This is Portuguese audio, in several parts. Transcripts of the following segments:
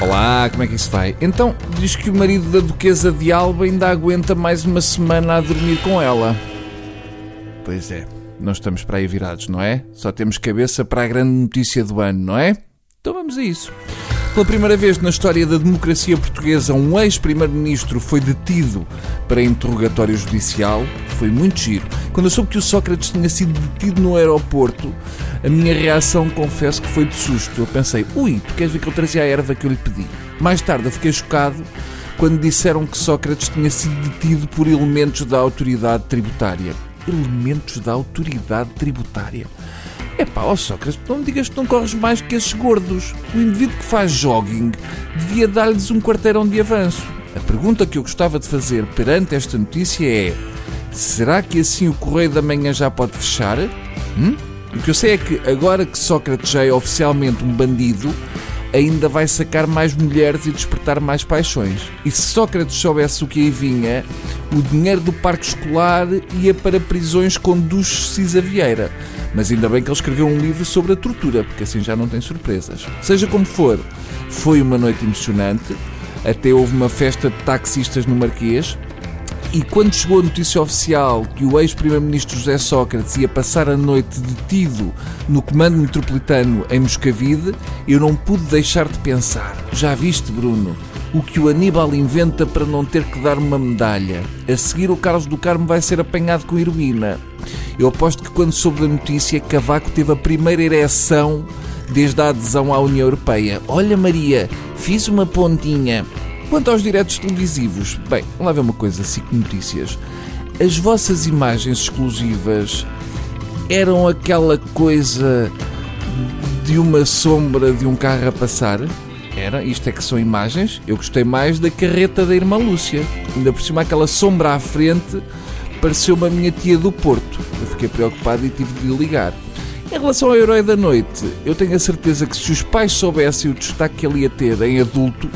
Olá, como é que isso vai? Então, diz que o marido da Duquesa de Alba ainda aguenta mais uma semana a dormir com ela. Pois é, nós estamos para aí virados, não é? Só temos cabeça para a grande notícia do ano, não é? Então vamos a isso. Pela primeira vez na história da democracia portuguesa, um ex-primeiro-ministro foi detido para interrogatório judicial. Foi muito giro. Quando eu soube que o Sócrates tinha sido detido no aeroporto, a minha reação, confesso que foi de susto. Eu pensei, ui, tu queres ver que eu trazia a erva que eu lhe pedi? Mais tarde eu fiquei chocado quando disseram que Sócrates tinha sido detido por elementos da autoridade tributária. Elementos da autoridade tributária. É pá, ó Sócrates, não me digas que não corres mais que esses gordos. O indivíduo que faz jogging devia dar-lhes um quarteirão de avanço. A pergunta que eu gostava de fazer perante esta notícia é: será que assim o Correio da Manhã já pode fechar? Hum? O que eu sei é que agora que Sócrates já é oficialmente um bandido, ainda vai sacar mais mulheres e despertar mais paixões. E se Sócrates soubesse o que aí vinha, o dinheiro do parque escolar ia para prisões com Duches Cisa Vieira. Mas ainda bem que ele escreveu um livro sobre a tortura, porque assim já não tem surpresas. Seja como for, foi uma noite emocionante. Até houve uma festa de taxistas no Marquês. E quando chegou a notícia oficial que o ex-primeiro-ministro José Sócrates ia passar a noite detido no comando metropolitano em Moscavide, eu não pude deixar de pensar. Já viste, Bruno? O que o Aníbal inventa para não ter que dar uma medalha. A seguir, o Carlos do Carmo vai ser apanhado com heroína. Eu aposto que quando soube da notícia, Cavaco teve a primeira ereção desde a adesão à União Europeia. Olha, Maria, fiz uma pontinha. Quanto aos diretos televisivos, bem, lá ver uma coisa, SIC Notícias. As vossas imagens exclusivas eram aquela coisa de uma sombra de um carro a passar? Era, isto é que são imagens. Eu gostei mais da carreta da irmã Lúcia. Ainda por cima aquela sombra à frente pareceu-me a minha tia do Porto. Eu fiquei preocupado e tive de ligar. Em relação ao Herói da Noite, eu tenho a certeza que se os pais soubessem o destaque que ele ia ter em adulto,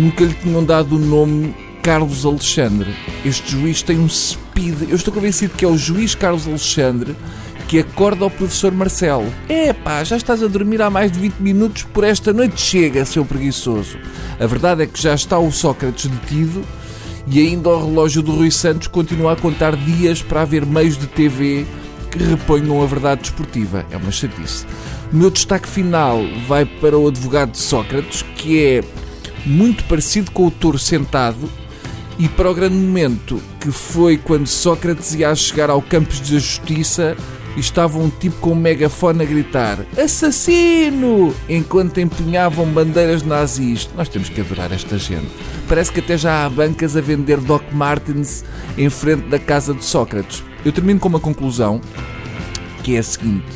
nunca lhe tinham dado o nome Carlos Alexandre. Este juiz tem um speed. Eu estou convencido que é o juiz Carlos Alexandre que acorda ao professor Marcelo. É pá, já estás a dormir há mais de 20 minutos, por esta noite chega, seu preguiçoso. A verdade é que já está o Sócrates detido e ainda o relógio do Rui Santos continua a contar dias para haver meios de TV que reponham a verdade desportiva. É uma chatice. O meu destaque final vai para o advogado de Sócrates, que é muito parecido com o touro sentado, e para o grande momento que foi quando Sócrates ia chegar ao Campos da Justiça e estava um tipo com um megafone a gritar Assassino! enquanto empunhavam bandeiras nazis. Nós temos que adorar esta gente. Parece que até já há bancas a vender Doc Martens em frente da casa de Sócrates. Eu termino com uma conclusão que é a seguinte: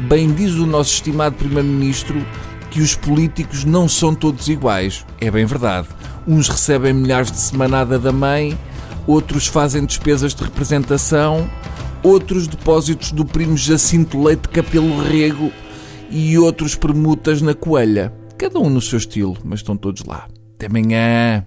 bem diz o nosso estimado Primeiro-Ministro que os políticos não são todos iguais. É bem verdade. Uns recebem milhares de semanada da mãe, outros fazem despesas de representação, outros depósitos do primo Jacinto Leite Capelo Rego e outros permutas na coelha. Cada um no seu estilo, mas estão todos lá. Até amanhã.